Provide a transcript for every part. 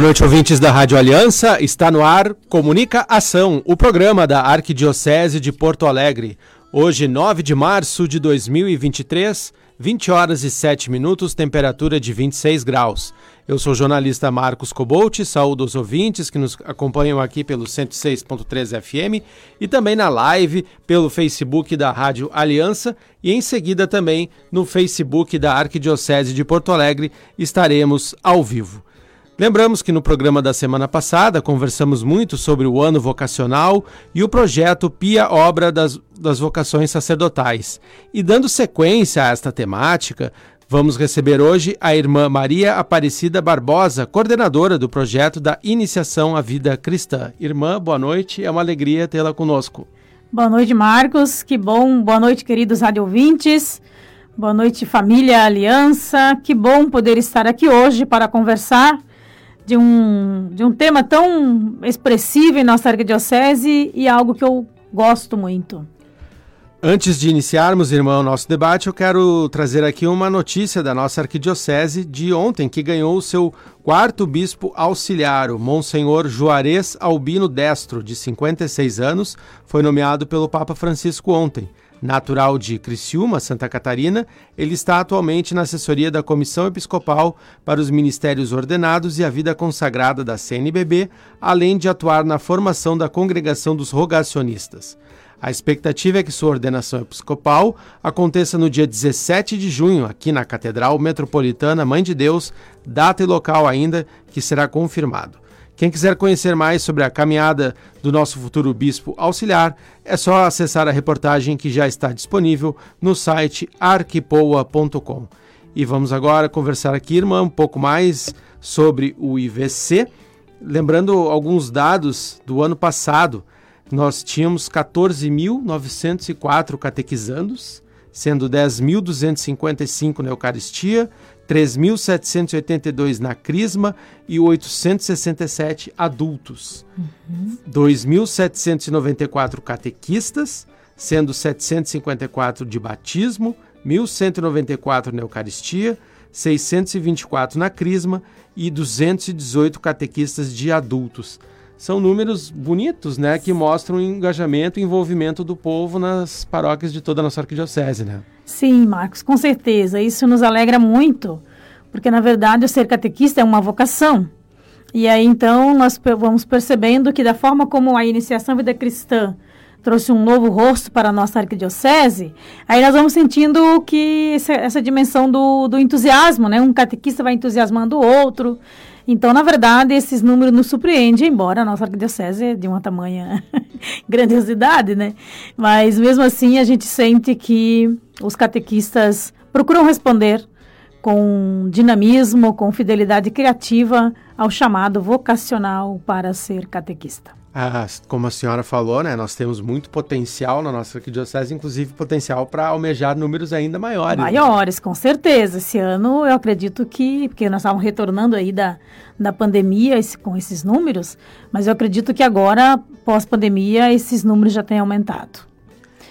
Boa noite, ouvintes da Rádio Aliança. Está no ar Comunica Ação, o programa da Arquidiocese de Porto Alegre. Hoje, 9 de março de 2023, 20 horas e 7 minutos, temperatura de 26 graus. Eu sou o jornalista Marcos Cobolt, saúdo os ouvintes que nos acompanham aqui pelo 106.3 FM e também na live pelo Facebook da Rádio Aliança e em seguida também no Facebook da Arquidiocese de Porto Alegre estaremos ao vivo. Lembramos que no programa da semana passada conversamos muito sobre o ano vocacional e o projeto Pia Obra das, das Vocações Sacerdotais. E dando sequência a esta temática, vamos receber hoje a irmã Maria Aparecida Barbosa, coordenadora do projeto da Iniciação à Vida Cristã. Irmã, boa noite, é uma alegria tê-la conosco. Boa noite, Marcos, que bom. Boa noite, queridos rádio ouvintes. Boa noite, família Aliança. Que bom poder estar aqui hoje para conversar de um, de um tema tão expressivo em nossa arquidiocese e algo que eu gosto muito. Antes de iniciarmos, irmão, nosso debate, eu quero trazer aqui uma notícia da nossa arquidiocese de ontem, que ganhou o seu quarto bispo auxiliar, o Monsenhor Juarez Albino Destro, de 56 anos, foi nomeado pelo Papa Francisco ontem. Natural de Criciúma, Santa Catarina, ele está atualmente na assessoria da Comissão Episcopal para os Ministérios Ordenados e a Vida Consagrada da CNBB, além de atuar na formação da Congregação dos Rogacionistas. A expectativa é que sua ordenação episcopal aconteça no dia 17 de junho, aqui na Catedral Metropolitana Mãe de Deus, data e local ainda que será confirmado. Quem quiser conhecer mais sobre a caminhada do nosso futuro bispo auxiliar, é só acessar a reportagem que já está disponível no site arquipoa.com. E vamos agora conversar aqui, irmã, um pouco mais sobre o IVC. Lembrando alguns dados do ano passado, nós tínhamos 14.904 catequizandos, sendo 10.255 na Eucaristia, 3.782 na Crisma e 867 adultos. Uhum. 2.794 catequistas, sendo 754 de batismo, 1.194 na Eucaristia, 624 na Crisma e 218 catequistas de adultos. São números bonitos, né, que mostram o engajamento e envolvimento do povo nas paróquias de toda a nossa arquidiocese, né? Sim, Marcos, com certeza. Isso nos alegra muito, porque na verdade o ser catequista é uma vocação. E aí então nós vamos percebendo que da forma como a iniciação vida cristã trouxe um novo rosto para a nossa arquidiocese, aí nós vamos sentindo que essa, essa dimensão do, do entusiasmo, né? Um catequista vai entusiasmando o outro. Então, na verdade, esses números nos surpreendem, embora a nossa arquidiocese é de uma tamanha grandiosidade, né? Mas mesmo assim a gente sente que os catequistas procuram responder com dinamismo, com fidelidade criativa ao chamado vocacional para ser catequista. Ah, como a senhora falou, né, nós temos muito potencial na nossa arquidiocese, inclusive potencial para almejar números ainda maiores. Maiores, né? com certeza. Esse ano eu acredito que, porque nós estávamos retornando aí da, da pandemia esse, com esses números, mas eu acredito que agora, pós-pandemia, esses números já têm aumentado.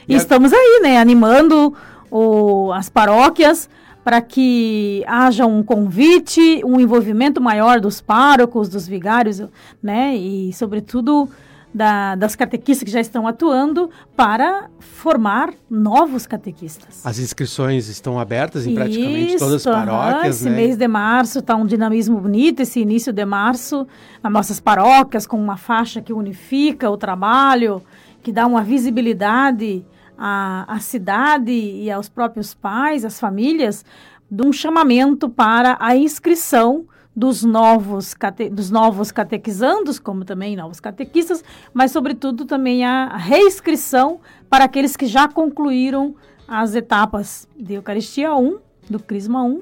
E, e estamos aí, né, animando o, as paróquias para que haja um convite, um envolvimento maior dos párocos, dos vigários, né, e sobretudo da, das catequistas que já estão atuando para formar novos catequistas. As inscrições estão abertas em praticamente Isso, todas as paróquias, esse né? mês de março está um dinamismo bonito, esse início de março, nas nossas paróquias, com uma faixa que unifica o trabalho, que dá uma visibilidade à, à cidade e aos próprios pais, às famílias, de um chamamento para a inscrição dos novos, cate, dos novos catequizandos, como também novos catequistas, mas, sobretudo, também a reinscrição para aqueles que já concluíram as etapas de Eucaristia 1, do Crisma 1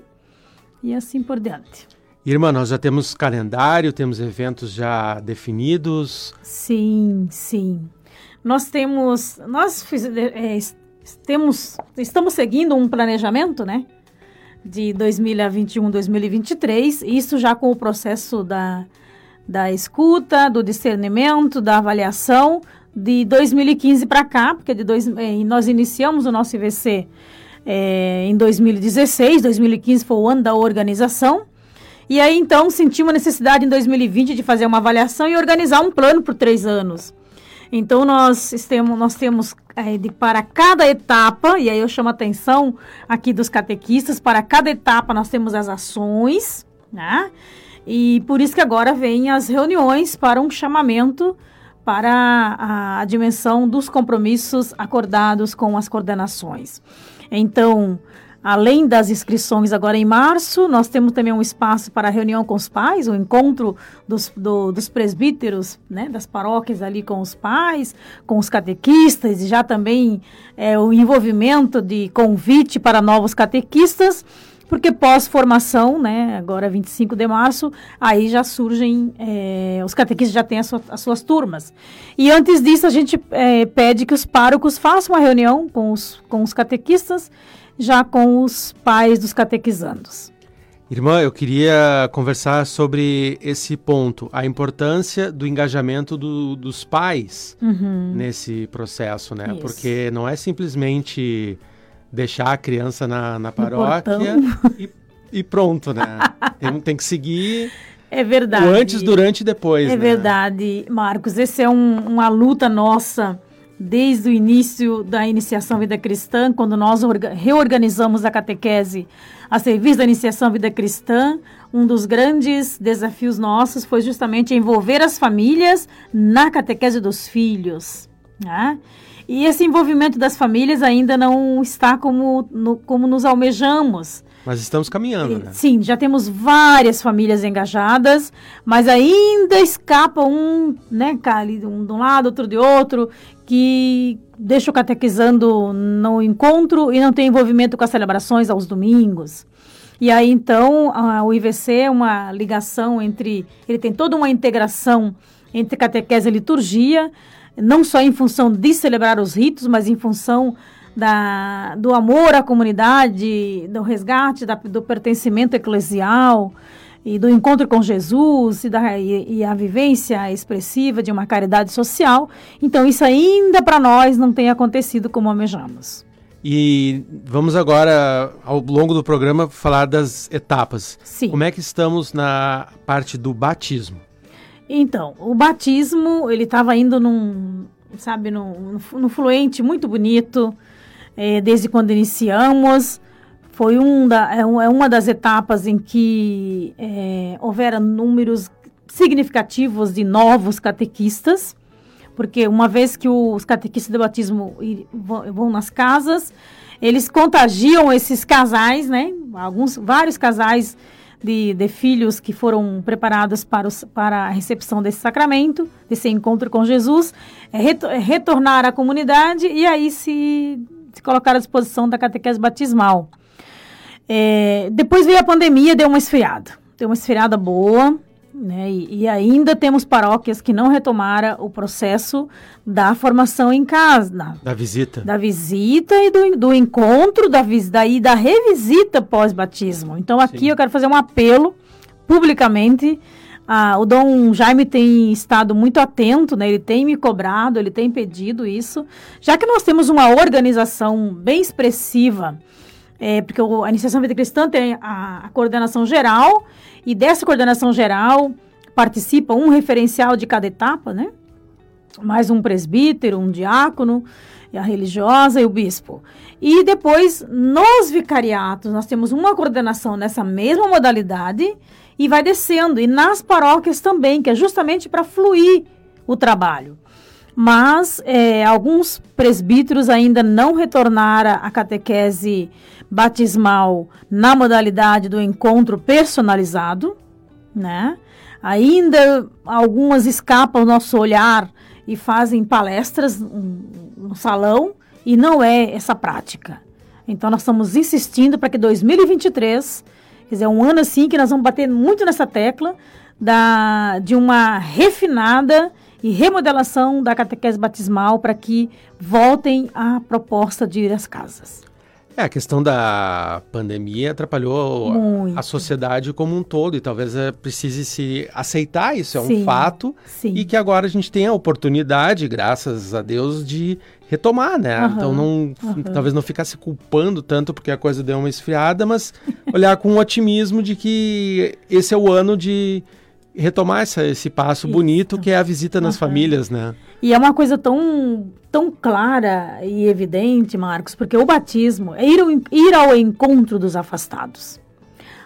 e assim por diante. Irmã, nós já temos calendário, temos eventos já definidos? Sim, sim. Nós temos, nós fiz, é, temos, estamos seguindo um planejamento, né? de 2021, 2023, isso já com o processo da, da escuta, do discernimento, da avaliação de 2015 para cá, porque de dois, eh, nós iniciamos o nosso IVC eh, em 2016, 2015 foi o ano da organização, e aí então sentimos a necessidade em 2020 de fazer uma avaliação e organizar um plano por três anos. Então nós temos, nós temos é, de, para cada etapa, e aí eu chamo a atenção aqui dos catequistas, para cada etapa nós temos as ações, né? E por isso que agora vem as reuniões para um chamamento para a, a dimensão dos compromissos acordados com as coordenações. Então, Além das inscrições agora em março, nós temos também um espaço para reunião com os pais, o um encontro dos, do, dos presbíteros, né, das paróquias ali com os pais, com os catequistas, e já também é, o envolvimento de convite para novos catequistas, porque pós-formação, né, agora 25 de março, aí já surgem, é, os catequistas já têm as, suas, as suas turmas. E antes disso, a gente é, pede que os párocos façam uma reunião com os, com os catequistas já com os pais dos catequizandos. Irmã, eu queria conversar sobre esse ponto, a importância do engajamento do, dos pais uhum. nesse processo, né? Isso. Porque não é simplesmente deixar a criança na, na paróquia e, e, pronto, né? tem, tem que seguir é verdade. O antes, durante e depois. É né? verdade, Marcos. Essa é um, uma luta nossa desde o início da iniciação Vida Cristã, quando nós reorganizamos a catequese a serviço da iniciação Vida Cristã, um dos grandes desafios nossos foi justamente envolver as famílias na catequese dos filhos. Né? E esse envolvimento das famílias ainda não está como, no, como nos almejamos. Mas estamos caminhando, né? Sim, já temos várias famílias engajadas, mas ainda escapa um, né, um de um lado, outro de outro, que deixa o catequizando no encontro e não tem envolvimento com as celebrações aos domingos. E aí, então, a, o IVC é uma ligação entre. Ele tem toda uma integração entre catequese e liturgia, não só em função de celebrar os ritos, mas em função da, do amor à comunidade, do resgate, da, do pertencimento eclesial e do encontro com Jesus e, da, e, e, a vivência expressiva de uma caridade social. Então, isso ainda para nós não tem acontecido como almejamos. E vamos agora, ao longo do programa, falar das etapas. Sim. Como é que estamos na parte do batismo? Então, o batismo, ele estava indo num, sabe, num, num fluente muito bonito, é, desde quando iniciamos. Foi um da, é, é uma das etapas em que é, houveram números significativos de novos catequistas, porque uma vez que os catequistas de batismo vão, nas casas, eles contagiam esses casais, né? Alguns, vários casais de, de, filhos que foram preparados para, os, para a recepção desse sacramento, desse encontro com Jesus, é, é retornar à comunidade e aí se se colocar à disposição da catequese batismal. É, depois veio a pandemia, deu uma esfriada. Deu uma esfriada boa, né? E, e, ainda temos paróquias que não retomaram o processo da formação em casa. Da, da visita. Da visita e do, do encontro, da, daí da revisita pós-batismo. Então aqui Sim. eu quero fazer um apelo publicamente ah, o Dom Jaime tem estado muito atento, né? Ele tem me cobrado, ele tem pedido isso. Já que nós temos uma organização bem expressiva, é, porque a Iniciação Vida Cristã tem a, a coordenação geral, e dessa coordenação geral participa um referencial de cada etapa, né? Mais um presbítero, um diácono, a religiosa e o bispo. E depois, nos vicariatos, nós temos uma coordenação nessa mesma modalidade e vai descendo. E nas paróquias também, que é justamente para fluir o trabalho. Mas é, alguns presbíteros ainda não retornaram à catequese batismal na modalidade do encontro personalizado, né? Ainda algumas escapam nosso olhar e fazem palestras no salão e não é essa prática. Então nós estamos insistindo para que 2023 Quer dizer, um ano assim que nós vamos bater muito nessa tecla da, de uma refinada e remodelação da catequese batismal para que voltem à proposta de ir às casas. É, a questão da pandemia atrapalhou Muito. a sociedade como um todo e talvez é, precise se aceitar isso, é Sim, um fato. sim. E que agora a gente tem a oportunidade, graças a Deus, de retomar, né? Aham, Então não, aham. talvez não ficar se culpando tanto porque a coisa deu uma esfriada, mas olhar com otimismo de que esse é o ano de retomar essa, esse passo bonito que é a visita nas Aham. famílias, né? E é uma coisa tão, tão clara e evidente, Marcos, porque o batismo é ir ao, ir ao encontro dos afastados.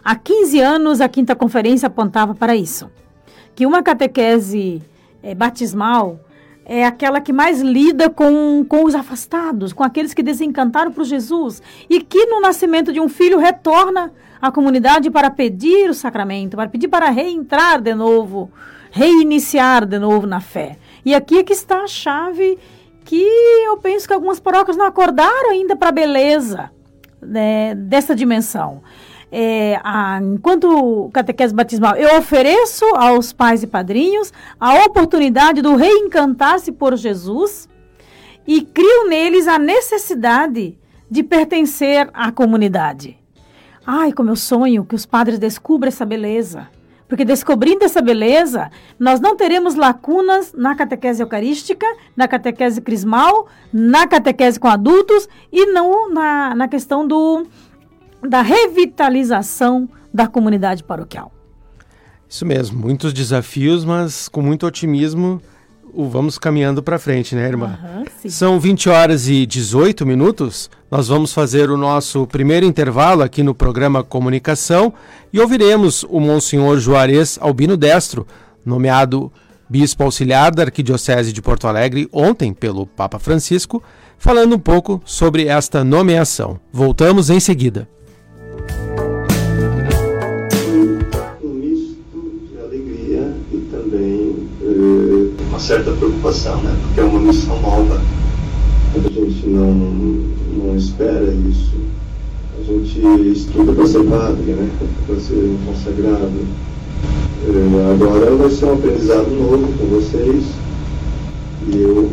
Há 15 anos, a quinta conferência apontava para isso. Que uma catequese eh, batismal é aquela que mais lida com, com os afastados, com aqueles que desencantaram por Jesus e que no nascimento de um filho retorna à comunidade para pedir o sacramento, para pedir para reentrar de novo, reiniciar de novo na fé. E aqui é que está a chave que eu penso que algumas paróquias não acordaram ainda para a beleza né, dessa dimensão. É, a- enquanto catequese batismal, eu ofereço aos pais e padrinhos a oportunidade do reencantar-se por Jesus e crio neles a necessidade de pertencer à comunidade. Ai, como eu sonho que os padres descubram essa beleza. Porque descobrindo essa beleza, nós não teremos lacunas na catequese eucarística, na catequese crismal, na catequese com adultos e não na, na questão do, da revitalização da comunidade paroquial. Isso mesmo, muitos desafios, mas com muito otimismo o vamos caminhando para frente, né, irmã? Sim. São 20 horas e 18 minutos. Nós vamos fazer o nosso primeiro intervalo aqui no programa Comunicação e ouviremos o Monsenhor Juarez Albino Destro, nomeado Bispo Auxiliar da Arquidiocese de Porto Alegre ontem pelo Papa Francisco, falando um pouco sobre esta nomeação. Voltamos em seguida. Uma certa preocupação, né? Porque é uma missão nova. A gente não, não espera isso, a gente estuda para ser padre, né? Para ser consagrado. Eh, agora vai ser um aprendizado novo com vocês e eu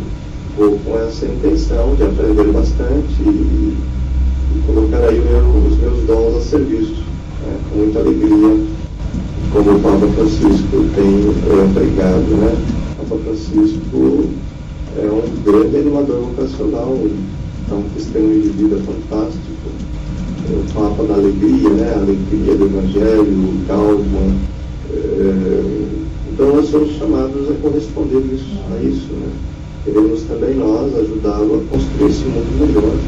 vou com essa intenção de aprender bastante e, e colocar aí meu- os meus dons a serviço, né? com muita alegria como o Papa Francisco tem é, pregado, né? Papa Francisco é um grande animador vocacional, é um testemunho de vida fantástico. É o Papa da alegria, né? A alegria do Evangelho, calma. É, então nós somos chamados a corresponder isso, a isso, né? Queremos também nós ajudá-lo a construir esse mundo melhor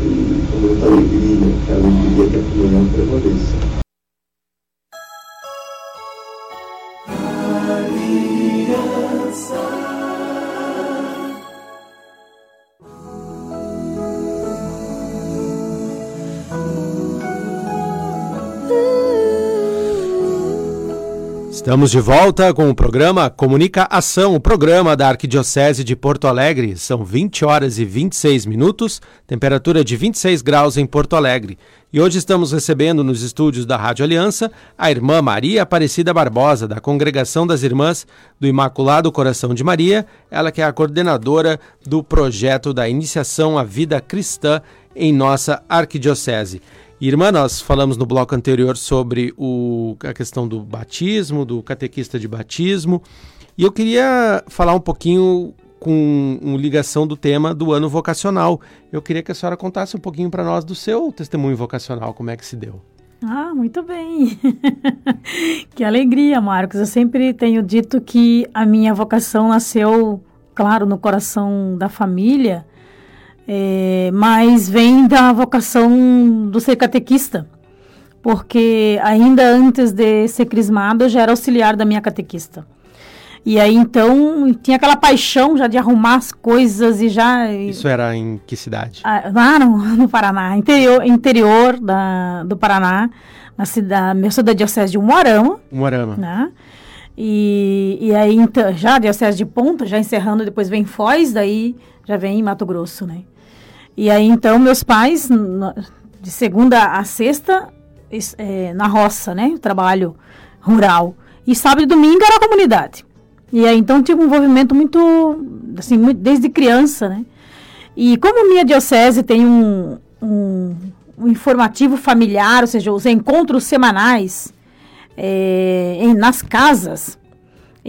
e com muita alegria, que a alegria que a comunhão prevaleça. Estamos de volta com o programa Comunica Ação, o programa da Arquidiocese de Porto Alegre. São 20 horas e 26 minutos, temperatura de 26 graus em Porto Alegre. E hoje estamos recebendo nos estúdios da Rádio Aliança a irmã Maria Aparecida Barbosa, da Congregação das Irmãs do Imaculado Coração de Maria, ela que é a coordenadora do projeto da Iniciação à Vida Cristã em nossa Arquidiocese. Irmã, nós falamos no bloco anterior sobre o, a questão do batismo, do catequista de batismo, e eu queria falar um pouquinho com ligação do tema do ano vocacional. Eu queria que a senhora contasse um pouquinho para nós do seu testemunho vocacional, como é que se deu. Ah, muito bem. que alegria, Marcos. Eu sempre tenho dito que a minha vocação nasceu, claro, no coração da família, é, mas vem da vocação do ser catequista, porque ainda antes de ser crismado eu já era auxiliar da minha catequista. E aí então tinha aquela paixão já de arrumar as coisas e já. Isso era em que cidade? Ah, lá no, no Paraná, interior, interior da, do Paraná, na cidade, eu sou da diocese de Umuarama, Umuarama. né? E, e aí, então, já a diocese de Ponta, já encerrando, depois vem Foz, daí já vem Mato Grosso, né? E aí, então, meus pais, de segunda a sexta, é, na roça, né? Trabalho rural. E sábado e domingo era a comunidade. E aí, então, tive um envolvimento muito, assim, muito, desde criança, né? E como minha diocese tem um, um, um informativo familiar, ou seja, os encontros semanais é, em, nas casas.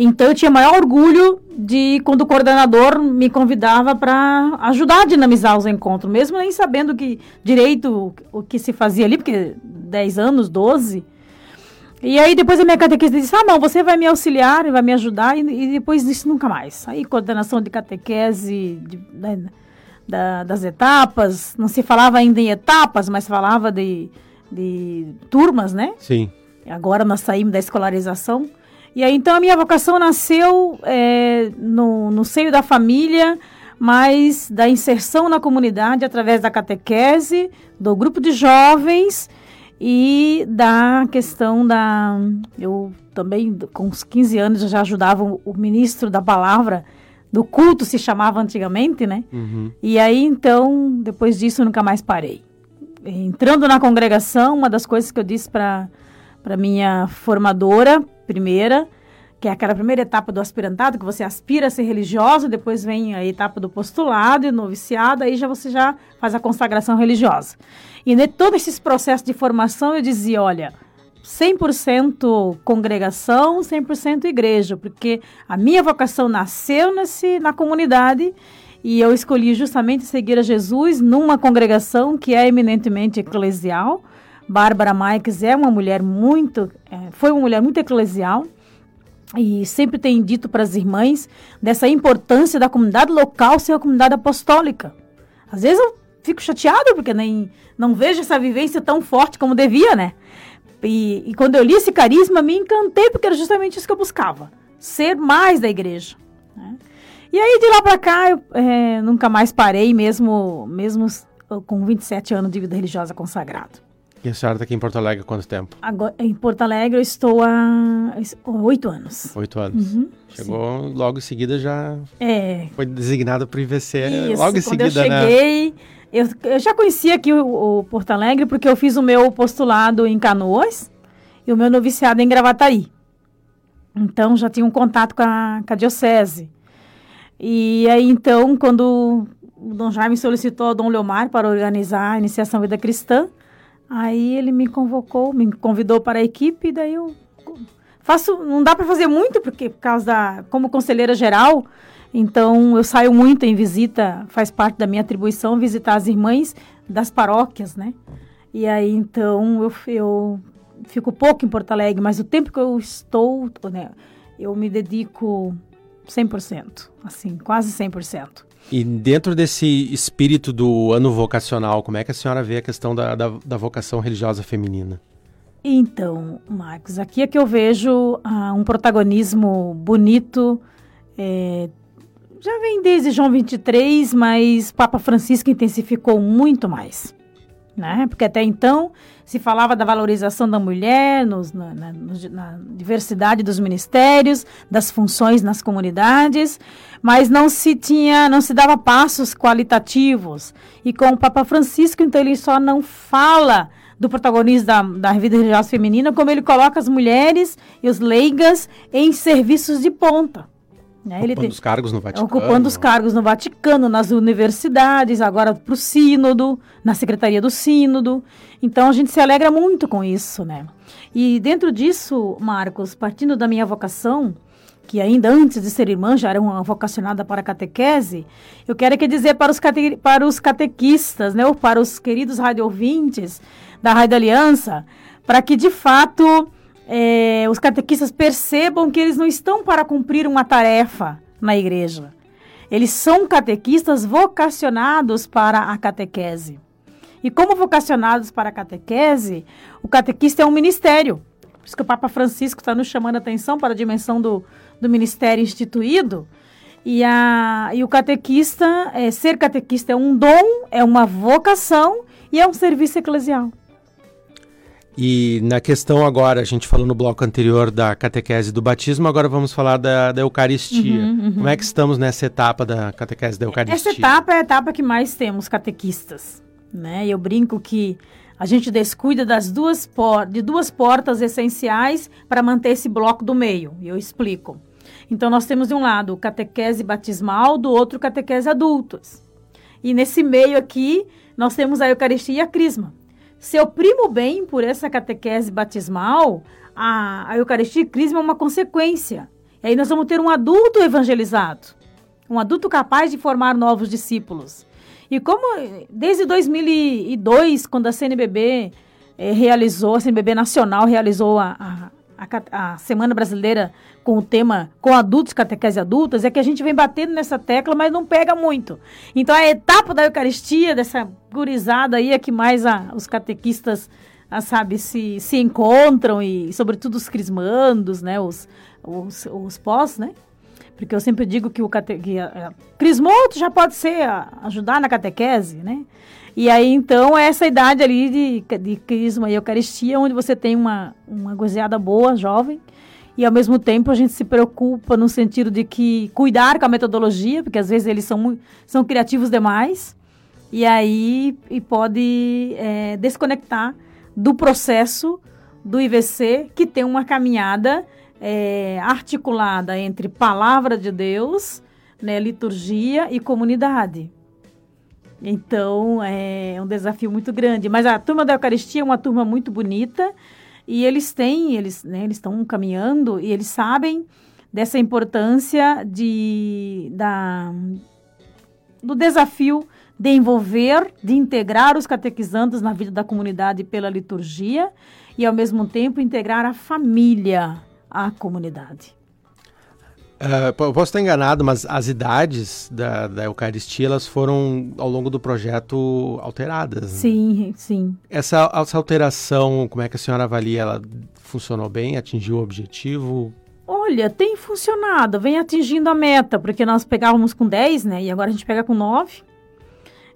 Então eu tinha maior orgulho de quando o coordenador me convidava para ajudar a dinamizar os encontros, mesmo nem sabendo que direito o que se fazia ali, porque 10 anos, 12. E aí depois a minha catequista disse, ah não, você vai me auxiliar e vai me ajudar, e, e depois disse nunca mais. Aí coordenação de catequese, de, né, da, das etapas, não se falava ainda em etapas, mas falava de, de turmas, né? Sim. Agora nós saímos da escolarização. E aí então a minha vocação nasceu é, no, no seio da família, mas da inserção na comunidade através da catequese, do grupo de jovens e da questão da. Eu também, com uns 15 anos, já ajudava o, o ministro da palavra do culto se chamava antigamente, né? Uhum. E aí, então, depois disso, nunca mais parei. Entrando na congregação, uma das coisas que eu disse para minha formadora, primeira, que é aquela primeira etapa do aspirantado, que você aspira a ser religiosa, depois vem a etapa do postulado e noviciado, aí já você já faz a consagração religiosa. E de todo esse processo de formação, eu dizia, olha, 100% congregação, 100% igreja, porque a minha vocação nasceu nesse, na comunidade e eu escolhi justamente seguir a Jesus numa congregação que é eminentemente eclesial. Bárbara Marques é uma mulher muito, é, foi uma mulher muito eclesial e sempre tem dito para as irmãs dessa importância da comunidade local ser a comunidade apostólica. Às vezes eu fico chateada porque nem não vejo essa vivência tão forte como devia, né? E, e, quando eu li esse carisma, me encantei, porque era justamente isso que eu buscava: ser mais da igreja. Né? E aí, de lá para cá, eu é, nunca mais parei, mesmo, mesmo com 27 anos de vida religiosa consagrado. E a senhora está aqui em Porto Alegre há quanto tempo? Agora, em Porto Alegre eu estou há oito anos. Oito anos. Uhum, Chegou sim. logo em seguida já é. foi designado para o IVC Isso, logo em seguida, eu né? cheguei, né? Eu, eu já conhecia aqui o, o, Porto Alegre porque eu fiz o meu postulado em Canoas e o meu noviciado em Gravataí. Então já tinha um contato com a, com a diocese. E aí então, quando o Dom Jaime solicitou ao Dom Leomar para organizar a iniciação vida cristã, aí ele me convocou, me convidou para a equipe, daí eu faço, não dá para fazer muito porque por causa da como conselheira geral, então, eu saio muito em visita, faz parte da minha atribuição visitar as irmãs das paróquias, né? E aí, então, eu, eu fico pouco em Porto Alegre, mas o tempo que eu estou, né, eu me dedico 100%, assim, quase 100%. E dentro desse espírito do ano vocacional, como é que a senhora vê a questão da, da, da vocação religiosa feminina? Então, Marcos, aqui é que eu vejo ah, um protagonismo bonito, é, já vem desde João 23, mas Papa Francisco intensificou muito mais. Né? Porque até então se falava da valorização da mulher, nos, na, na, na, diversidade dos ministérios, das funções nas comunidades, mas não se tinha, não se dava passos qualitativos. E com o Papa Francisco, então ele só não fala do protagonismo da, da vida religiosa feminina, como ele coloca as mulheres e os leigas em serviços de ponta. Né? Ocupando tem, os cargos no Vaticano. Ocupando os cargos no Vaticano, nas universidades, agora para o sínodo, na secretaria do sínodo. Então a gente se alegra muito com isso, né? E dentro disso, Marcos, partindo da minha vocação, que ainda antes de ser irmã já era uma vocacionada para a catequese, eu quero aqui dizer para os, cate, para os catequistas, né, ou para os queridos rádio ouvintes da Rádio Aliança, para que de fato é, os catequistas percebam que eles não estão para cumprir uma tarefa na igreja. Eles são catequistas vocacionados para a catequese. E como vocacionados para a catequese, o catequista é um ministério. Por isso que o Papa Francisco está nos chamando a atenção para a dimensão do, do ministério instituído. E, a, e o catequista, é, ser catequista é um dom, é uma vocação e é um serviço eclesial. E na questão agora, a gente falou no bloco anterior da catequese do batismo, agora vamos falar da, da Eucaristia. Uhum, uhum. Como é que estamos nessa etapa da catequese da Eucaristia? Essa etapa é a etapa que mais temos catequistas. Né? Eu brinco que a gente descuida das duas por... de duas portas essenciais para manter esse bloco do meio. E eu explico. Então, nós temos de um lado o catequese batismal, do outro catequese adultos. E nesse meio aqui, nós temos a Eucaristia e a Crisma. Se eu primo bem por essa catequese batismal, a, a Eucaristia e Crisma é uma consequência. E aí nós vamos ter um adulto evangelizado, um adulto capaz de formar novos discípulos. E como desde 2002, quando a CNBB eh, realizou, a CNBB Nacional realizou a, a, a, a, Semana Brasileira com o tema com adultos, catequese adultas, é que a gente vem batendo nessa tecla, mas não pega muito. Então a etapa da Eucaristia, dessa gurizada aí, é que mais a, os catequistas, a, sabe, se, se encontram e, sobretudo, os crismandos, né, os, os, os pós, né, porque eu sempre digo que o cate... que a, a, já pode ser ajudar na catequese, né? E aí, então, é essa idade ali de, de crisma e eucaristia, onde você tem uma, uma gozeada boa, jovem, e ao mesmo tempo a gente se preocupa no sentido de que cuidar com a metodologia, porque às vezes eles são, são criativos demais, e aí e pode é, desconectar do processo do IVC, que tem uma caminhada é, articulada entre palavra de Deus, né, liturgia e comunidade. Então é um desafio muito grande. Mas a turma da Eucaristia é uma turma muito bonita e eles têm, eles né, estão caminhando e eles sabem dessa importância de da do desafio de envolver, de integrar os catequizandos na vida da comunidade pela liturgia e ao mesmo tempo integrar a família à comunidade. Uh, posso estar enganado, mas as idades da, da Eucaristia elas foram ao longo do projeto alteradas. Né? Sim, sim. Essa, essa alteração, como é que a senhora avalia? Ela funcionou bem? Atingiu o objetivo? Olha, tem funcionado, vem atingindo a meta, porque nós pegávamos com 10, né? E agora a gente pega com 9.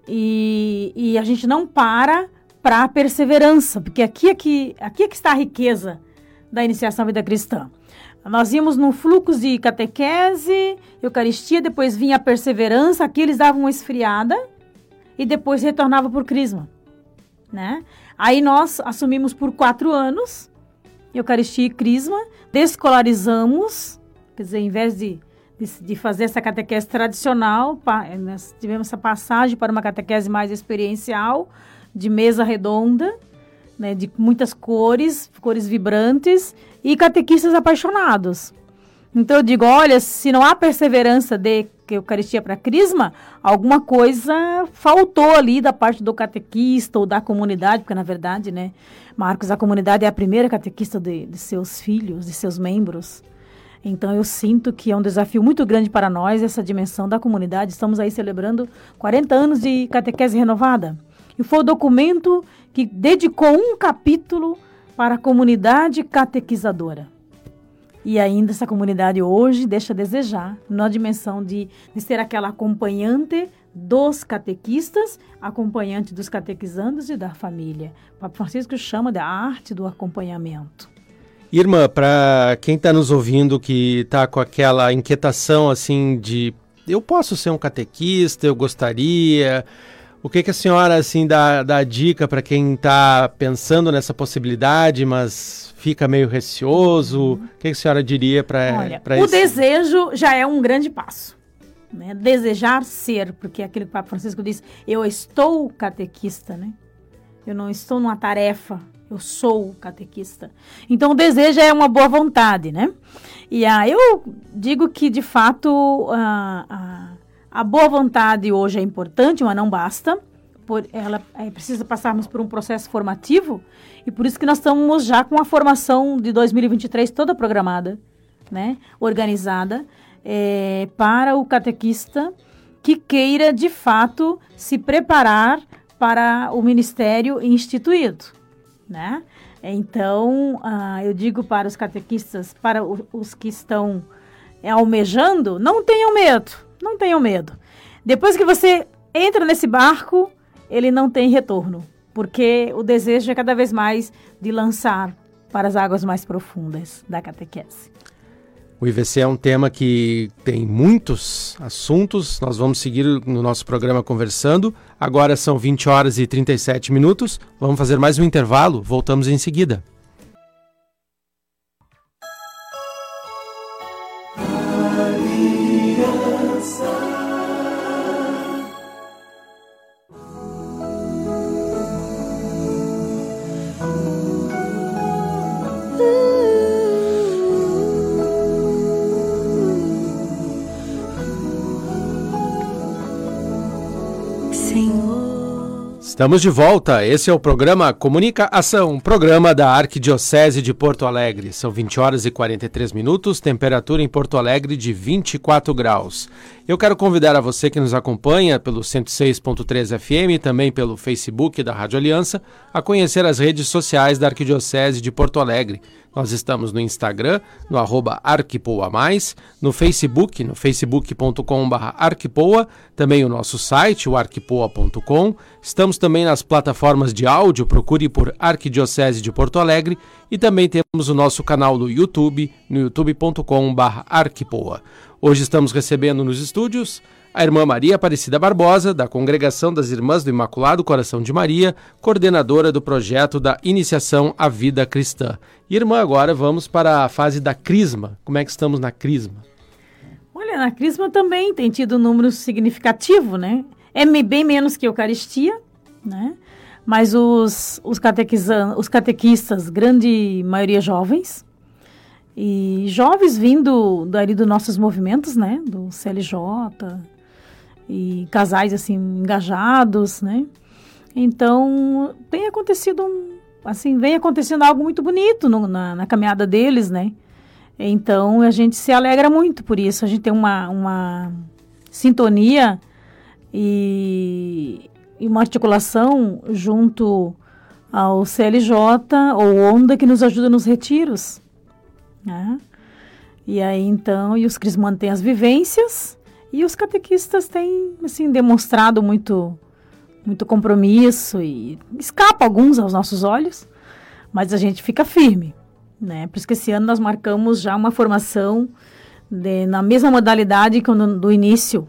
E, e a gente não para para a perseverança, porque aqui é, que, aqui é que está a riqueza da iniciação à vida cristã. Nós íamos num fluxo de catequese, Eucaristia, depois vinha a perseverança, aqui eles davam uma esfriada e depois retornava por crisma, né? Aí nós assumimos por quatro anos Eucaristia e crisma, descolarizamos, quer dizer, em vez de, de, de fazer essa catequese tradicional, nós tivemos essa passagem para uma catequese mais experiencial, de mesa redonda, né, de muitas cores, cores vibrantes e catequistas apaixonados. Então eu digo, olha, se não há perseverança de Eucaristia para Crisma, alguma coisa faltou ali da parte do catequista ou da comunidade, porque na verdade, né, Marcos, a comunidade é a primeira catequista de, de seus filhos, de seus membros. Então eu sinto que é um desafio muito grande para nós essa dimensão da comunidade. Estamos aí celebrando 40 anos de catequese renovada. E foi o documento que dedicou um capítulo para a comunidade catequizadora. E ainda essa comunidade hoje deixa a desejar na dimensão de, de ser aquela acompanhante dos catequistas, acompanhante dos catequizandos e da família. O Papa Francisco chama da arte do acompanhamento. Irmã, para quem está nos ouvindo que está com aquela inquietação assim de eu posso ser um catequista, eu gostaria, o que, que a senhora assim dá, dá dica para quem está pensando nessa possibilidade, mas fica meio receoso? Uhum. O que, que a senhora diria para isso? O desejo já é um grande passo. Né? Desejar ser, porque é aquele que o Papa Francisco diz, eu estou catequista, né? Eu não estou numa tarefa, eu sou catequista. Então o desejo é uma boa vontade, né? E aí eu digo que de fato a, a a boa vontade hoje é importante, mas não basta. Por, ela é, precisa passarmos por um processo formativo e por isso que nós estamos já com a formação de 2023 toda programada, né, organizada é, para o catequista que queira de fato se preparar para o ministério instituído, né? Então, ah, eu digo para os catequistas, para os que estão almejando, não tenham medo não tenham medo. Depois que você entra nesse barco, ele não tem retorno, porque o desejo é cada vez mais de lançar para as águas mais profundas da catequese. O IVC é um tema que tem muitos assuntos. Nós vamos seguir no nosso programa conversando. Agora são 20 horas e 37 minutos. Vamos fazer mais um intervalo. Voltamos em seguida. Estamos de volta. Esse é o programa Comunica Ação, programa da Arquidiocese de Porto Alegre. São 20 horas e 43 minutos, temperatura em Porto Alegre de 24 graus. Eu quero convidar a você que nos acompanha pelo 106.3 FM e também pelo Facebook da Rádio Aliança a conhecer as redes sociais da Arquidiocese de Porto Alegre. Nós estamos no Instagram, no arroba Arquipoa Mais, no Facebook, no facebook.com.br Arquipoa, também o nosso site, o arquipoa.com. Estamos também nas plataformas de áudio, procure por Arquidiocese de Porto Alegre e também temos o nosso canal no YouTube, no youtube.com.br Arquipoa. Hoje estamos recebendo nos estúdios a irmã Maria Aparecida Barbosa, da Congregação das Irmãs do Imaculado Coração de Maria, coordenadora do projeto da Iniciação à Vida Cristã. Irmã, agora vamos para a fase da Crisma. Como é que estamos na Crisma? Olha, na Crisma também tem tido um número significativo, né? É bem menos que a Eucaristia, né? Mas os, os, os catequistas, grande maioria jovens, e jovens vindo dali dos nossos movimentos, né? Do CLJ, e casais assim engajados, né? Então tem acontecido um, assim vem acontecendo algo muito bonito no, na, na, caminhada deles, né? Então a gente se alegra muito por isso. A gente tem uma, uma sintonia e, e uma articulação junto ao CLJ ou Onda que nos ajuda nos retiros, né? E aí então e os crismantes têm as vivências e os catequistas têm, assim, demonstrado muito, muito compromisso e escapa alguns aos nossos olhos, mas a gente fica firme, né? Por isso que esse ano nós marcamos já uma formação de, na mesma modalidade que no, do início,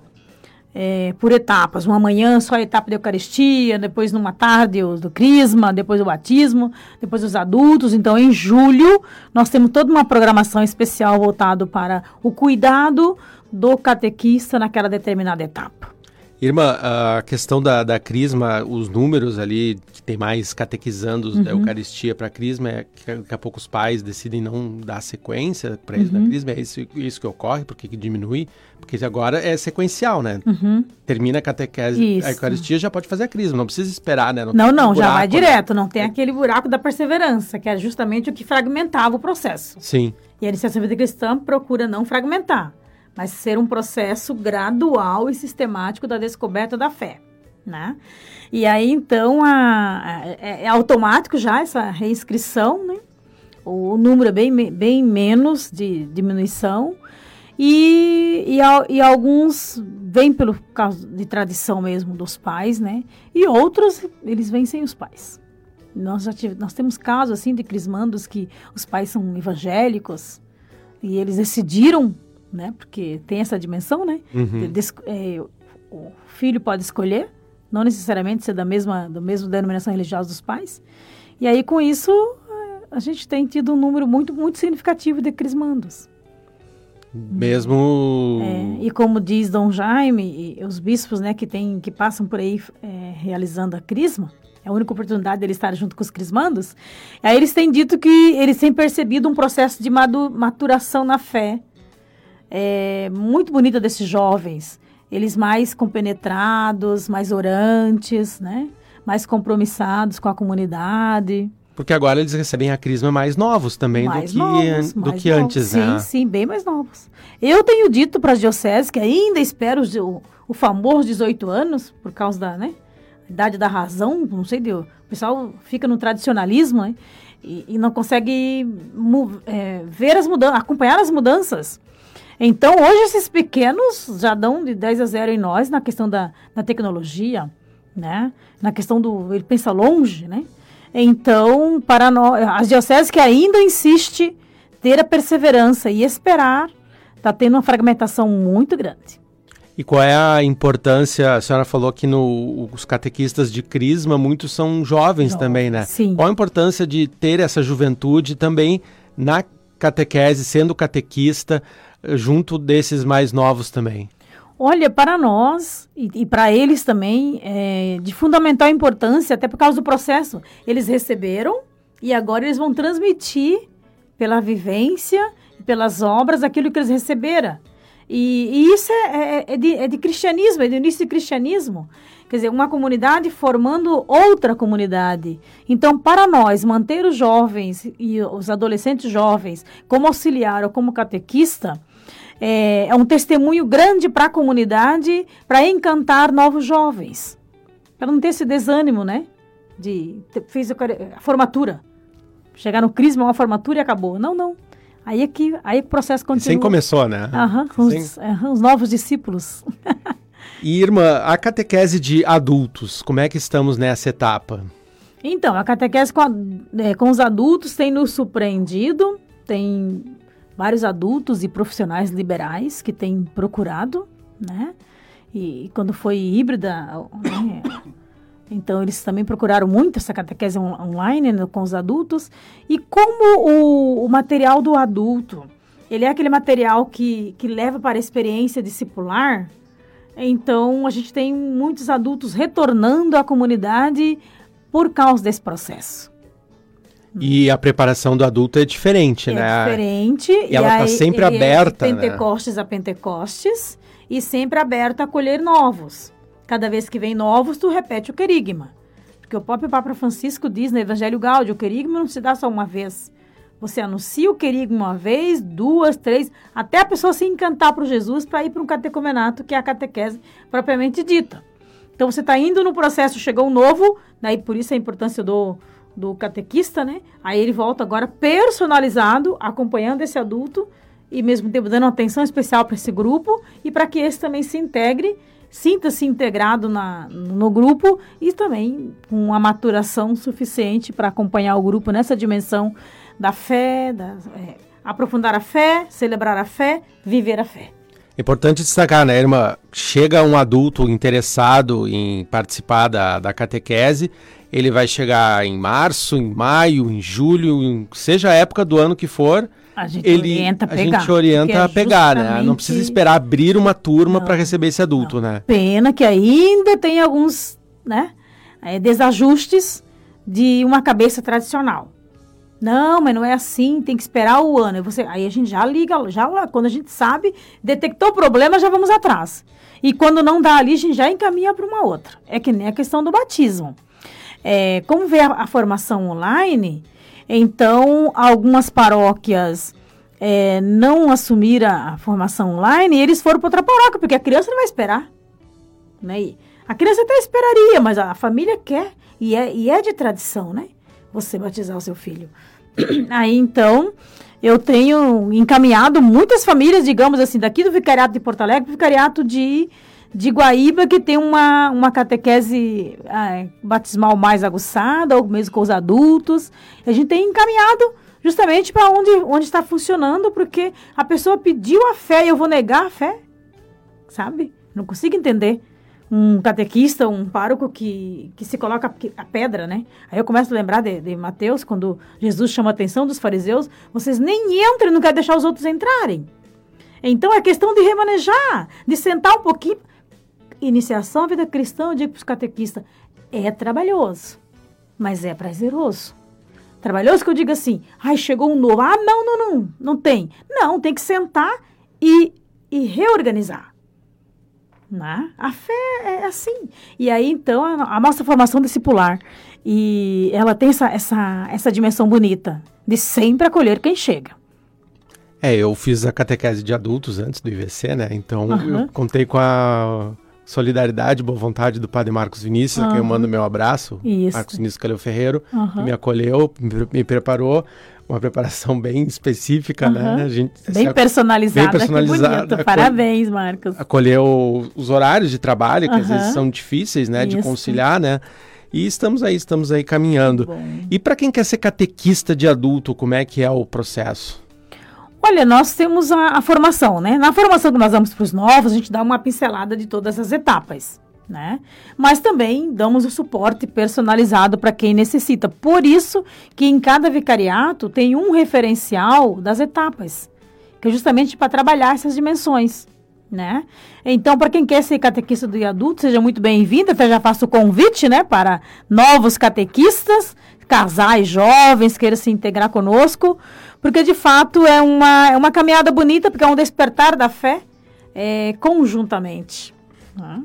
é, por etapas. Uma manhã só a etapa da Eucaristia, depois numa tarde o do Crisma, depois o batismo, depois os adultos. Então, em julho, nós temos toda uma programação especial voltado para o cuidado do catequista naquela determinada etapa. Irmã, a questão da, da crisma, os números ali que tem mais catequizandos uhum. da Eucaristia para a crisma, é que daqui a pouco os pais decidem não dar sequência para eles uhum. na crisma, é isso, isso que ocorre, porque que diminui? Porque agora é sequencial, né? Uhum. Termina a catequese, isso. a Eucaristia já pode fazer a crisma, não precisa esperar, né? Não, não, não buraco, já vai né? direto, não tem é. aquele buraco da perseverança, que é justamente o que fragmentava o processo. Sim. E a iniciação vida cristã procura não fragmentar mas ser um processo gradual e sistemático da descoberta da fé, né? E aí, então, a, a, é, é, automático já essa reinscrição, né? O número é bem, bem menos de diminuição e, e, e alguns vêm pelo caso de tradição mesmo dos pais, né? E outros, eles vêm sem os pais. Nós já tive, nós temos casos, assim, de crismandos que os pais são evangélicos e eles decidiram né? Porque tem essa dimensão, né? Uhum. De, é, o filho pode escolher, não necessariamente ser da mesma, da mesma denominação religiosa dos pais. E aí, com isso, a gente tem tido um número muito, muito significativo de crismandos. Mesmo. É, e como diz Dom Jaime, os bispos né, que, tem, que passam por aí é, realizando a crisma, é a única oportunidade deles estar junto com os crismandos, aí eles têm dito que eles têm percebido um processo de maturação na fé, é, muito bonita desses jovens. Eles mais compenetrados, mais orantes, né? Mais compromissados com a comunidade. Porque agora eles recebem a crisma mais novos também mais do que, novos, do que antes, sim, né? Sim, sim, bem mais novos. Eu tenho dito para as dioceses que ainda espero o, o famoso 18 anos, por causa da né, idade da razão, não sei, o pessoal fica no tradicionalismo né, e, e não consegue é, ver as mudanças, acompanhar as mudanças. Então, hoje esses pequenos já dão de 10 a 0 em nós na questão da, da tecnologia, né? Na questão do... Ele pensa longe, né? Então, para nós, as dioceses que ainda insiste ter a perseverança e esperar, está tendo uma fragmentação muito grande. E qual é a importância? A senhora falou que no, os catequistas de Crisma, muitos são jovens Jovem, também, né? Sim. Qual a importância de ter essa juventude também na catequese, sendo catequista, junto desses mais novos também? Olha, para nós e, e para eles também é de fundamental importância, até por causa do processo. Eles receberam e agora eles vão transmitir pela vivência pelas obras aquilo que eles receberam. E, e isso é, é, é, de, é de cristianismo, é do início do cristianismo. Quer dizer, uma comunidade formando outra comunidade. Então, para nós, manter os jovens e os adolescentes jovens como auxiliar ou como catequista é, é um testemunho grande para a comunidade para encantar novos jovens. Para não ter esse desânimo, né? De fez a, a formatura. Chegar no crisma, uma formatura e acabou. Não, não. Aí é que aí o processo continua. Sem começou, né? Aham, com os, uhum, os novos discípulos. E, irmã, a catequese de adultos, como é que estamos nessa etapa? Então, a catequese com, a, é, com os adultos tem nos surpreendido, tem vários adultos e profissionais liberais que têm procurado, né? E, e quando foi híbrida, né? então eles também procuraram muito essa catequese on online né, com os adultos. E como o, o material do adulto, ele é aquele material que, que leva para a experiência discipular, então, a gente tem muitos adultos retornando à comunidade por causa desse processo. E a preparação do adulto é diferente, é né? É diferente. E, ela está sempre aberta, é de Pentecostes né? a Pentecostes e sempre aberta a acolher novos. Cada vez que vem novos, tu repete o querigma. Porque o próprio Papa Francisco diz no Evangelho Gáudio, o querigma não se dá só uma vez. Você anuncia o querido uma vez, duas, três, até a pessoa se encantar para Jesus para ir para um catecomenato, que é a catequese propriamente dita. Então você está indo no processo, chegou um novo, daí por isso a importância do, do catequista, né? Aí ele volta agora personalizado, acompanhando esse adulto e mesmo tempo dando atenção especial para esse grupo e para que esse também se integre, sinta-se integrado na, no grupo e também com uma maturação suficiente para acompanhar o grupo nessa dimensão da fé, da, é, aprofundar a fé, celebrar a fé, viver a fé. Importante destacar, né, irmã? Chega um adulto interessado em participar da, da catequese, ele vai chegar em março, em maio, em julho, em, seja a época do ano que for, a gente ele, orienta a pegar. A gente orienta é a pegar, né? Não precisa esperar abrir uma turma para receber esse adulto, não. né? Pena que ainda tem alguns, né, é, desajustes de uma cabeça tradicional. Não, mas não é assim, tem que esperar o ano. Você, aí a gente já liga, já quando a gente sabe, detectou o problema, já vamos atrás. E quando não dá ali, a gente já encaminha para uma outra. É que nem a questão do batismo. É, como vê a, a, formação online, então algumas paróquias é, não assumiram a formação online e eles foram para outra paróquia, porque a criança não vai esperar. Né? a criança até esperaria, mas a família quer, e é, e é de tradição, né? Você batizar o seu filho. Aí então, eu tenho encaminhado muitas famílias, digamos assim, daqui do Vicariato de Porto Alegre, do Vicariato de, de Guaíba, que tem uma, uma catequese ah, batismal mais aguçada, ou mesmo com os adultos. A gente tem encaminhado justamente para onde, onde está funcionando, porque a pessoa pediu a fé e eu vou negar a fé, sabe? Não consigo entender um catequista, um pároco que, que se coloca a pedra, né? Aí eu começo a lembrar de, de Mateus, quando Jesus chama a atenção dos fariseus, vocês nem entram, não querem deixar os outros entrarem. Então é questão de remanejar, de sentar um pouquinho. Iniciação à vida cristã, eu digo para os catequistas, é trabalhoso, mas é prazeroso. Trabalhoso que eu digo assim, ai, chegou um novo, ah, não, não, não, não tem. Não, tem que sentar e, e reorganizar. Né? A fé é assim. E aí, então, a, a nossa formação discipular, e ela tem essa, essa, essa dimensão bonita de sempre acolher quem chega. É, eu fiz a catequese de adultos antes do IVC, né? Então, uhum. eu contei com a solidariedade, boa vontade do padre Marcos Vinícius, uhum. a quem eu mando meu abraço. Isso. Marcos Vinícius Calil Ferreiro, uhum. que me acolheu, me, me preparou uma preparação bem específica, uhum. né? A gente, bem, personalizada, bem personalizada. Parabéns, Marcos. Acolheu os horários de trabalho, que às vezes são difíceis, né? Isso. De conciliar, né? E estamos aí, estamos aí caminhando. E para quem quer ser catequista de adulto, como é que é o processo? Olha, nós temos a, a formação, né? Na formação que nós damos para os novos, a gente dá uma pincelada de todas as etapas né? Mas também damos o suporte personalizado para quem necessita. Por isso que em cada vicariato tem um referencial das etapas, que é justamente para trabalhar essas dimensões, né? Então, para quem quer ser catequista do adulto, seja muito bem-vindo. Até já faço o convite, né, para novos catequistas, casais jovens queiram se integrar conosco, porque de fato é uma, é uma caminhada bonita, porque é um despertar da fé é, conjuntamente. Né?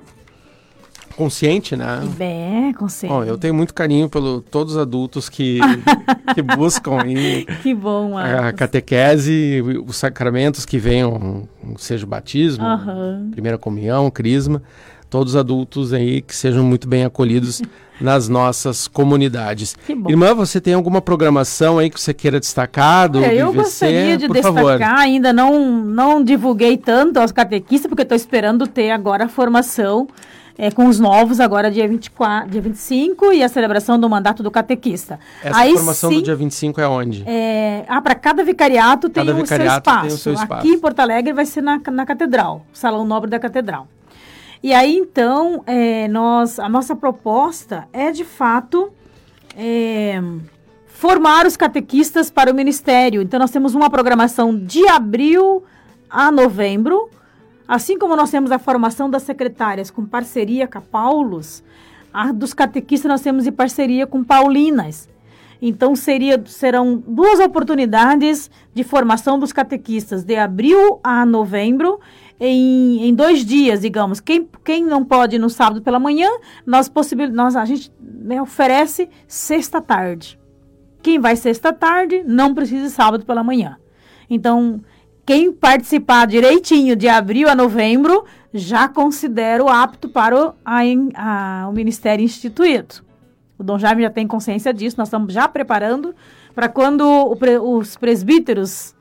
Consciente, né? Bem, consciente. Bom, eu tenho muito carinho pelo todos os adultos que, que buscam aí que bom, a catequese, os sacramentos que venham, seja o batismo, Aham. primeira comunhão, crisma, todos os adultos aí que sejam muito bem acolhidos nas nossas comunidades. Irmã, você tem alguma programação aí que você queira destacar do Olha, eu gostaria de Por destacar, favor. ainda não, não divulguei tanto aos catequistas, porque estou esperando ter agora a formação é, com os novos, agora dia, 24, dia 25, e a celebração do mandato do catequista. Essa Aí formação sim, do dia 25 é onde? é, ah, para cada vicariato tem, Cada o, vicariato seu espaço. tem o seu espaço. Aqui em Porto Alegre vai ser na, na Catedral, Salão Nobre da Catedral. E aí, então, é, nós, a nossa proposta é, de fato, é, formar os catequistas para o ministério. Então, nós temos uma programação de abril a novembro, assim como nós temos a formação das secretárias com parceria com a Paulos, a dos catequistas nós temos em parceria com Paulinas. Então, seria, serão duas oportunidades de formação dos catequistas, de abril a novembro, em, em dois dias, digamos. Quem, quem não pode no sábado pela manhã, nós, possibil, nós a gente né, oferece sexta-tarde. Quem vai sexta-tarde, não precisa sábado pela manhã. Então, quem participar direitinho de abril a novembro, já considero apto para o, a, a, o ministério instituído. O Dom Jaime já tem consciência disso, nós estamos já preparando para quando o os presbíteros,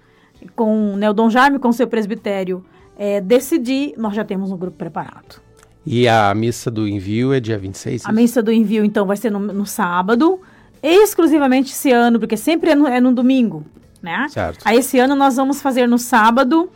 com né, o Dom Jaime com seu presbitério, é, decidir, nós já temos um grupo preparado. E a missa do envio é dia 26? A missa do envio, então, vai ser no, no sábado, exclusivamente esse ano, porque sempre é no, é no domingo, né? Certo. Aí esse ano nós vamos fazer no sábado.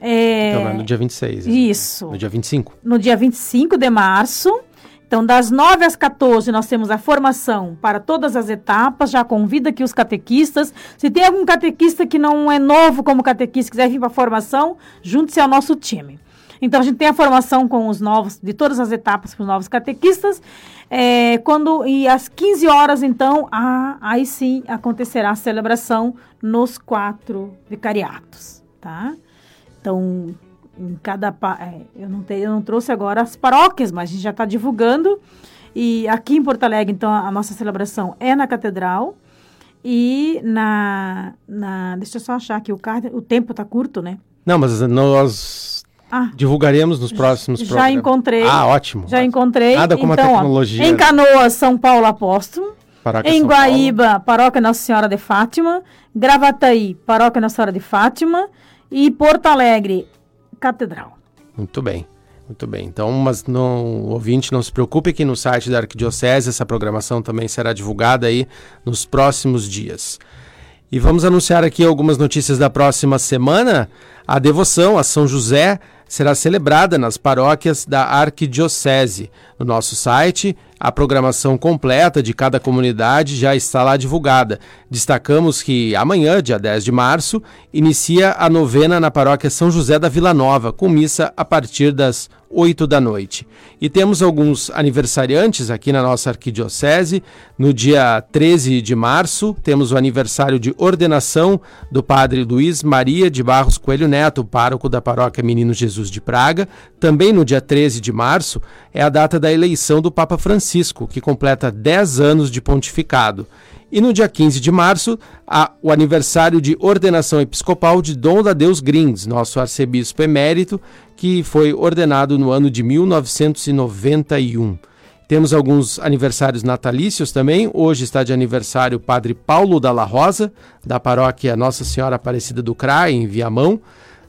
É, Então é no dia 26. Isso. No dia 25. no dia 25 de março. Então, das 9 às 14, nós temos a formação para todas as etapas. Já convido aqui os catequistas. Se tem algum catequista que não é novo como catequista, quiser vir para a formação, junte-se ao nosso time. Então, a gente tem a formação com os novos, de todas as etapas para os novos catequistas. É, quando, e às 15 horas, então, a, aí sim acontecerá a celebração nos quatro vicariatos, tá? Então, em cada é, eu não tenho, eu não trouxe agora as paróquias, mas a gente já está divulgando. E aqui em Porto Alegre, então, a nossa celebração é na Catedral. E na, na deixa eu só achar aqui o card, o tempo está curto, né? Não, mas nós Ah, divulgaremos nos próximos já programas. encontrei. Ah, ótimo. já encontrei. Nada como a então, ó, tecnologia. em Canoas, São Paulo Apóstolo. Paróquia Em São Paulo. Guaíba, Paróquia Nossa Senhora de Fátima. Gravataí, Paróquia Nossa Senhora de Fátima. E Porto Alegre, Catedral. Muito bem. Muito bem. Então, mas não, ouvinte não se preocupe que no site da Arquidiocese essa programação também será divulgada aí nos próximos dias. E vamos anunciar aqui algumas notícias da próxima semana. A devoção a São José será celebrada nas paróquias da Arquidiocese. No nosso site, a programação completa de cada comunidade já está lá divulgada. Destacamos que amanhã, dia 10 de março, inicia a novena na paróquia São José da Vila Nova, com missa a partir das 8 da noite. E temos alguns aniversariantes aqui na nossa arquidiocese. No dia 13 de março, temos o aniversário de ordenação do padre Luiz Maria de Barros Coelho Neto, pároco da paróquia Menino Jesus de Praga. Também no dia 13 de março é a data da eleição do Papa Francisco, que completa 10 anos de pontificado. E no dia 15 de março, há o aniversário de ordenação episcopal de Dom Dadeus Grins, nosso arcebispo emérito, que foi ordenado no ano de 1991. Temos alguns aniversários natalícios também. Hoje está de aniversário o Padre Paulo Dalla Rosa, da paróquia Nossa Senhora Aparecida do CRA, em Viamão.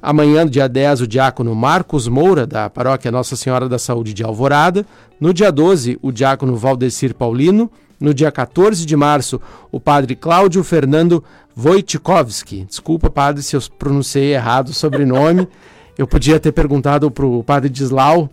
Amanhã, dia 10, o diácono Marcos Moura, da paróquia Nossa Senhora da Saúde de Alvorada. No dia 12, o diácono Valdecir Paulino. No dia 14 de março, o padre Cláudio Fernando Wojciechowski. Desculpa, padre, se eu pronunciei errado o sobrenome. Eu podia ter perguntado para o padre Dislau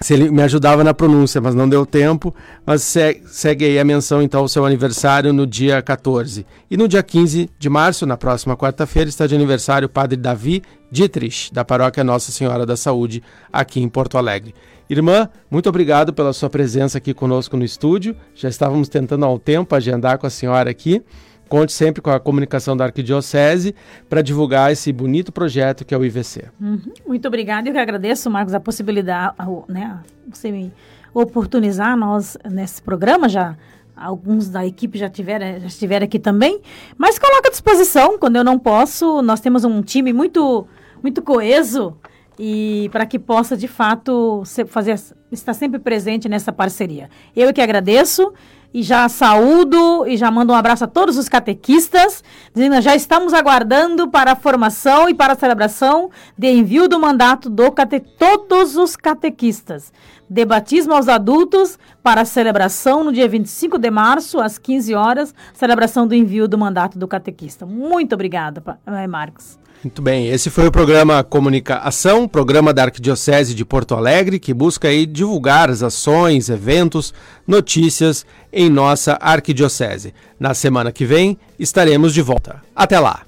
se ele me ajudava na pronúncia, mas não deu tempo. Mas segue, segue aí a menção, então, ao seu aniversário no dia 14. E no dia 15 de março, na próxima quarta-feira, está de aniversário o padre Davi Dietrich, da paróquia Nossa Senhora da Saúde, aqui em Porto Alegre. Irmã, muito obrigado pela sua presença aqui conosco no estúdio. Já estávamos tentando há um tempo agendar com a senhora aqui. Conte sempre com a comunicação da Arquidiocese para divulgar esse bonito projeto que é o IVC. Uhum. Muito obrigada. Eu que agradeço, Marcos, a possibilidade, né, você me oportunizar nós nesse programa já alguns da equipe já tiveram, já estiveram aqui também, mas coloca à disposição quando eu não posso. Nós temos um time muito muito coeso e para que possa de fato fazer estar sempre presente nessa parceria. Eu que agradeço e já saúdo e já mando um abraço a todos os catequistas, dizendo já estamos aguardando para a formação e para a celebração de envio do mandato do cate todos os catequistas. De batismo aos adultos para a celebração no dia 25 de março, às 15 horas, celebração do envio do mandato do catequista. Muito obrigada, eh, Marcos. Muito bem, esse foi o programa Comunicação, programa da Arquidiocese de Porto Alegre, que busca aí divulgar as ações, eventos, notícias em nossa arquidiocese. Na semana que vem estaremos de volta. Até lá!